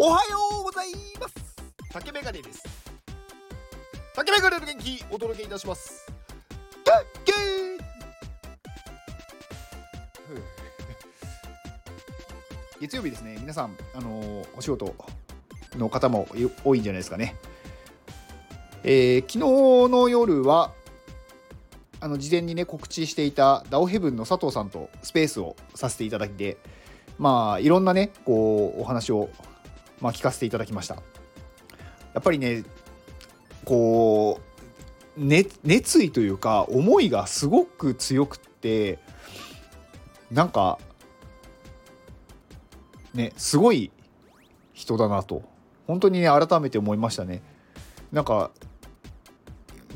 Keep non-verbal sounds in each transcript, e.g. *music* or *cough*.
おはようございます。竹メガネです。竹メガネの元気お届けいたします。竹月曜日ですね。皆さんあのーお仕事の方も多いんじゃないですかね。えー昨日の夜はあの事前にね告知していたダオヘブンの佐藤さんとスペースをさせていただいてまあいろんなねこうお話を、まあ、聞かせていただきました。やっぱりねこう、ね、熱意というか思いがすごく強くってなんかねすごい人だなと。本当にね改めて思いましたね。なんか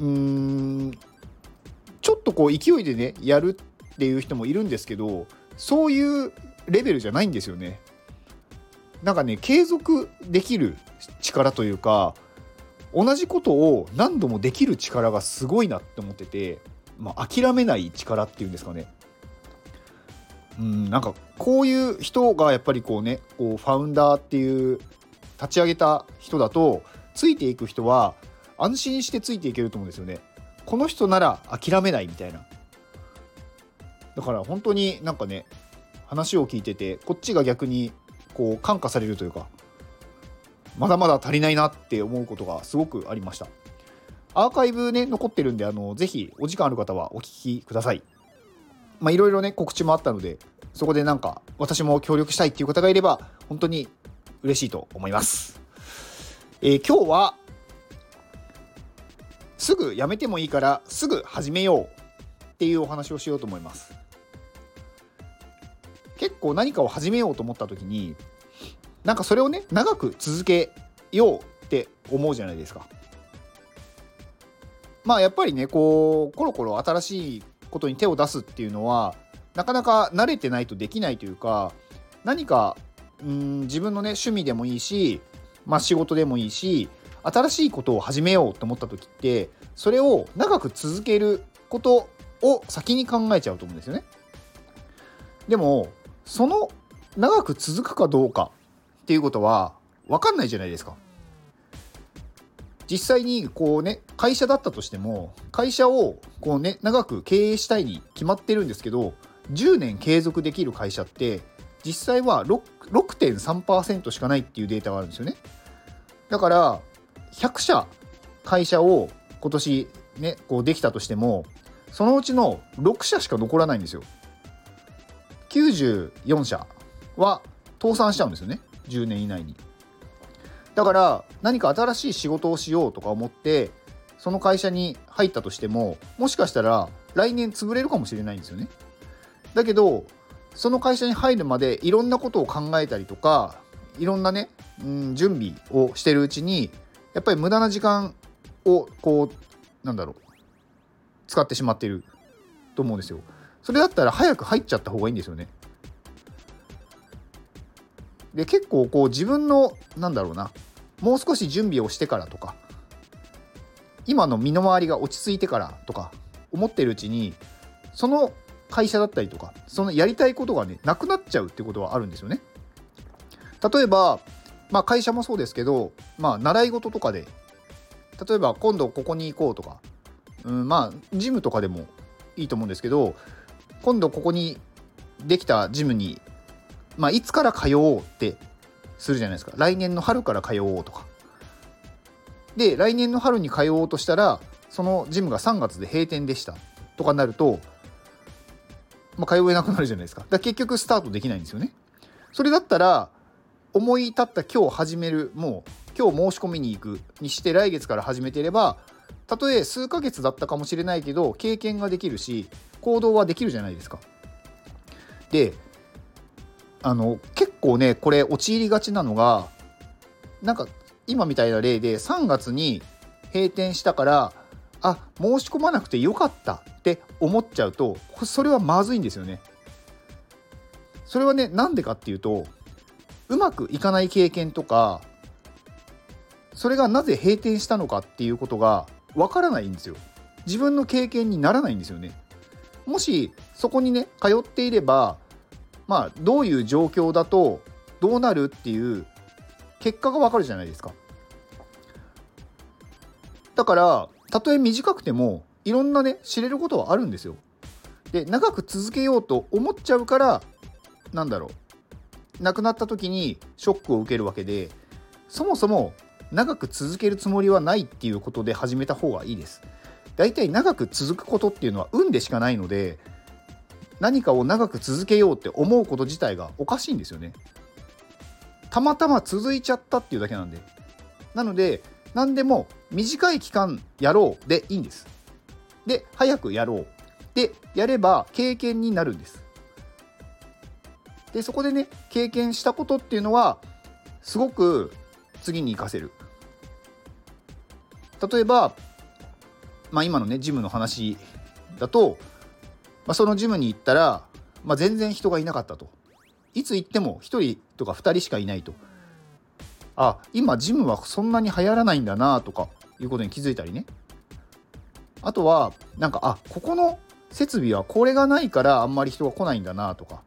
うーんちょっとこう勢いでねやるっていう人もいるんですけどそういうレベルじゃないんですよね。なんかね継続できる力というか同じことを何度もできる力がすごいなって思ってて、まあ、諦めない力っていうんですかね。うんなんかこういう人がやっぱりこうねこうファウンダーっていう立ち上げた人だとついていく人は安心してついていけると思うんですよね。この人なら諦めないみたいな。だから本当になんかね話を聞いててこっちが逆にこう感化されるというかまだまだ足りないなって思うことがすごくありました。アーカイブね残ってるんであのぜひお時間ある方はお聞きください。まあいろいろね告知もあったのでそこでなんか私も協力したいっていう方がいれば本当に嬉しいと思います、えー今日はすぐやめてもいいからすぐ始めようっていうお話をしようと思います。結構何かを始めようと思った時になんかそれをね長く続けようって思うじゃないですかまあやっぱりねこうコロコロ新しいことに手を出すっていうのはなかなか慣れてないとできないというか何かうん自分のね趣味でもいいしまあ仕事でもいいし新しいことを始めようと思った時ってそれを長く続けることを先に考えちゃうと思うんですよね。でもその長く続くかどうかっていうことは分かんないじゃないですか。実際にこうね会社だったとしても会社をこうね長く経営したいに決まってるんですけど10年継続できる会社って実際は6.3%しかないっていうデータがあるんですよね。だから100社会社を今年ねこうできたとしてもそのうちの6社しか残らないんですよ。94社は倒産しちゃうんですよね10年以内に。だから何か新しい仕事をしようとか思ってその会社に入ったとしてももしかしたら来年潰れるかもしれないんですよね。だけどその会社に入るまでいろんなことを考えたりとかいろんなね、うん、準備をしてるうちにやっぱり無駄な時間をこうなんだろう使ってしまってると思うんですよ。それだったら早く入っちゃった方がいいんですよね。で結構こう自分のなんだろうなもう少し準備をしてからとか今の身の回りが落ち着いてからとか思ってるうちにその会社だったりとかそのやりたいことがねなくなっちゃうってことはあるんですよね。例えば、まあ、会社もそうですけど、まあ、習い事とかで例えば今度ここに行こうとか、うん、まあジムとかでもいいと思うんですけど今度ここにできたジムに、まあ、いつから通おうってするじゃないですか。来年の春から通おうとか。で来年の春に通おうとしたらそのジムが3月で閉店でしたとかなると、まあ、通えなくなるじゃないですか。だか結局スタートできないんですよね。それだったら思い立った今日始めるもう今日申し込みに行くにして来月から始めてればたとえ数ヶ月だったかもしれないけど経験ができるし行動はできるじゃないですか。であの結構ねこれ陥りがちなのがなんか今みたいな例で3月に閉店したからあ申し込まなくてよかったって思っちゃうとそれはまずいんですよね。それはねなんでかっていうとうまくいかない経験とかそれがなぜ閉店したのかっていうことがわからないんですよ。自分の経験にならないんですよね。もしそこにね通っていればまあどういう状況だとどうなるっていう結果がわかるじゃないですか。だからたとえ短くてもいろんなね知れることはあるんですよ。で長く続けようと思っちゃうからなんだろう。亡くなった時にショックを受けるわけでそもそも長く続けるつもりはないっていうことで始めた方がいいです。大体長く続くことっていうのは運でしかないので何かを長く続けようって思うこと自体がおかしいんですよね。たまたま続いちゃったっていうだけなんで。なので何でも短い期間やろうでいいんです。で早くやろうでやれば経験になるんです。でそこでね経験したことっていうのはすごく次に活かせる。例えば、まあ、今のねジムの話だと、まあ、そのジムに行ったら、まあ、全然人がいなかったと。いつ行っても1人とか2人しかいないと。あ今ジムはそんなに流行らないんだなとかいうことに気づいたりね。あとはなんかあここの設備はこれがないからあんまり人が来ないんだなとか。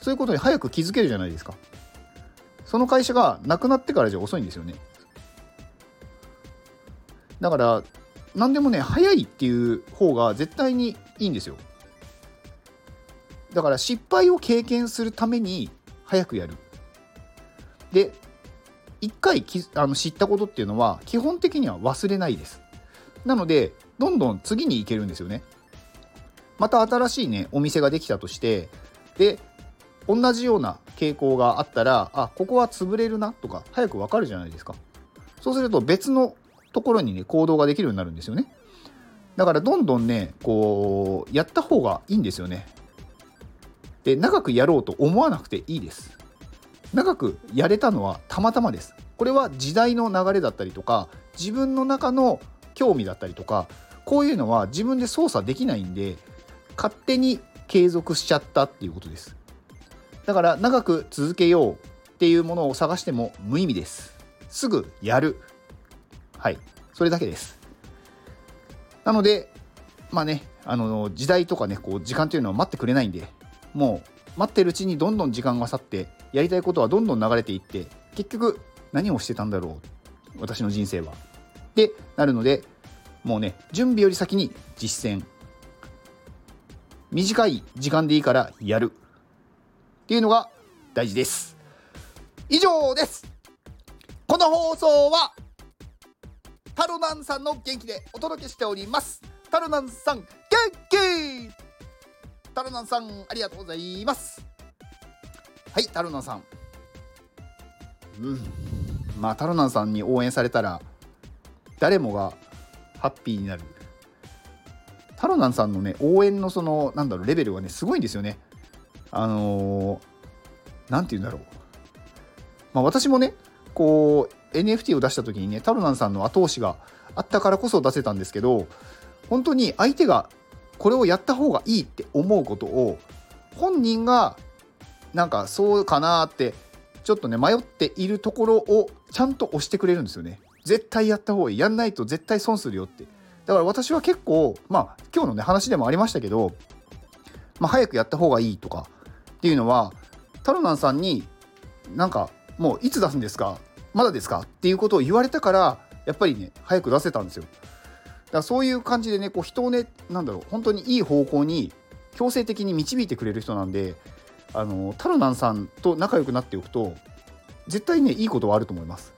そういうことに早く気づけるじゃないですか。その会社がなくなってからじゃ遅いんですよね。だから何でもね早いっていう方が絶対にいいんですよ。だから失敗を経験するために早くやる。で一回きあの知ったことっていうのは基本的には忘れないです。なのでどんどん次に行けるんですよね。また新しいねお店ができたとしてで同じような傾向があったらあここは潰れるなとか早くわかるじゃないですか。そうすると別のところにね行動ができるようになるんですよね。だからどんどんねこうやった方がいいんですよね。で長くやろうと思わなくていいです。長くやれたのはたまたまです。これは時代の流れだったりとか自分の中の興味だったりとかこういうのは自分で操作できないんで勝手に継続しちゃったっていうことです。だから長く続けようっていうものを探しても無意味です。すぐやる。はい。それだけです。なのでまあねあの時代とかねこう時間というのは待ってくれないんでもう待ってるうちにどんどん時間が去ってやりたいことはどんどん流れていって結局何をしてたんだろう私の人生は。ってなるのでもうね準備より先に実践。短い時間でいいからやる。っていうのが大事です。以上です。この放送はタロナンさんの元気でお届けしております。タロナンさん元気！タロナンさんありがとうございます。はいタロナンさん。うん。まあタロナンさんに応援されたら誰もがハッピーになる。タロナンさんのね応援のそのなんだろうレベルはねすごいんですよね。あの何、ー、て言うんだろう。まあ私もねこう NFT を出した時にねタロナンさんの後押しがあったからこそ出せたんですけど本当に相手がこれをやった方がいいって思うことを本人がなんかそうかなってちょっとね迷っているところをちゃんと押してくれるんですよね。絶対やった方がいいやんないと絶対損するよって。だから私は結構まあ今日のね話でもありましたけど、まあ、早くやった方がいいとかっていうのはタロナンさんになんかもういつ出すんですかまだですか？っていうことを言われたからやっぱりね早く出せたんですよ。だからそういう感じでねこう人をねなんだろう本当にいい方向に強制的に導いてくれる人なんであのタロナンさんと仲良くなっておくと絶対ねいいことはあると思います。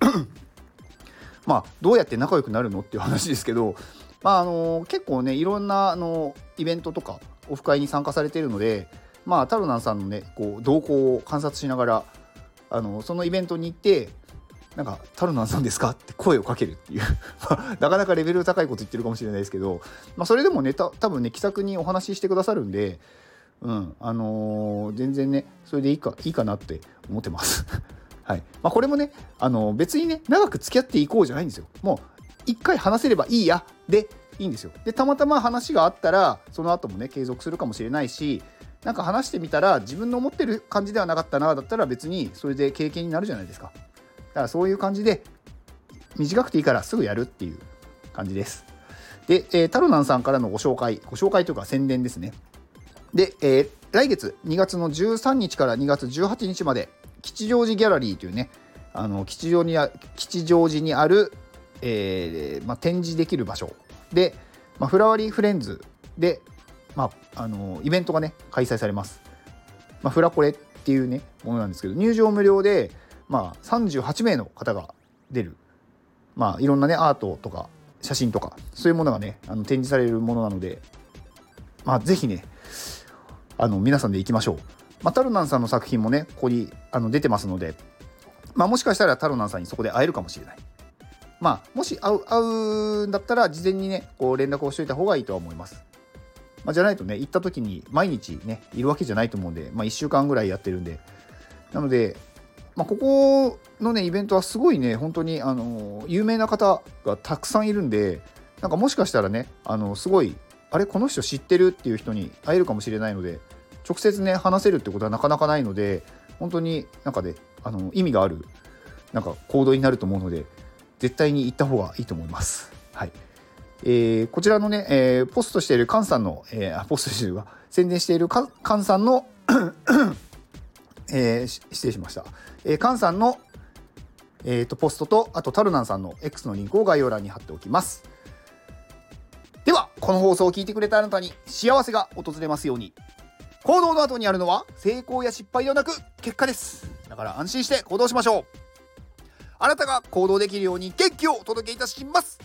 *coughs* まあどうやって仲良くなるのっていう話ですけどまああの結構ねいろんなあのイベントとかオフ会に参加されているのでまあタロナンさんのねこう動向を観察しながらあのそのイベントに行ってなんか「タロナンさんですか?」って声をかけるっていう *laughs* なかなかレベル高いこと言ってるかもしれないですけど、まあ、それでもねた多分ね気さくにお話ししてくださるんで、うんあのー、全然ねそれでいいかいいかなって思ってます。*laughs* はいまあ、これもね、あのー、別にね長く付き合っていこうじゃないんですよ。もう一回話せればいいやでいいんですよ。でたまたま話があったらその後もね継続するかもしれないしなんか話してみたら自分の思ってる感じではなかったなだったら別にそれで経験になるじゃないですか。だからそういう感じで短くていいからすぐやるっていう感じです。で、えー、タロナンさんからのご紹介。ご紹介というか宣伝ですね。で、えー、来月2月の13日から2月18日まで吉祥寺ギャラリーというねあの吉祥あ吉祥寺にある、えーまあ、展示できる場所。で、まあ、フラワリーフレンズで、まあ、あのイベントがね開催されます。まあ、フラコレっていうねものなんですけど入場無料で、まあ、38名の方が出る、まあ、いろんなねアートとか写真とかそういうものがねあの展示されるものなので、まあ、ぜひねあの皆さんで行きましょう。まあ、タルナンさんの作品もねここにあの出てますので、まあ、もしかしたらタルナンさんにそこで会えるかもしれない。まあ、もし会う会うんだったら事前にねこう連絡をしといた方がいいとは思います。まあ、じゃないとね行った時に毎日ねいるわけじゃないと思うんで、まあ、1週間ぐらいやってるんでなので、まあ、ここのねイベントはすごいね本当にあの有名な方がたくさんいるんでなんかもしかしたらねあのすごいあれこの人知ってるっていう人に会えるかもしれないので直接ね話せるってことはなかなかないので本当になんか、ね、あの意味があるなんか行動になると思うので絶対に行った方がいいと思います。はいえー、こちらのね、えー、ポストしている菅さんの、えー、ポストしているが宣伝している菅さんのえー、失礼しました、えー、菅さんの、えーと、ポストとあとタルナンさんの X のリンクを概要欄に貼っておきます。ではこの放送を聞いてくれたあなたに幸せが訪れますように。行動の後にあるのは成功や失敗ではなく結果です。だから安心して行動しましょう。あなたが行動できるように元気をお届けいたします。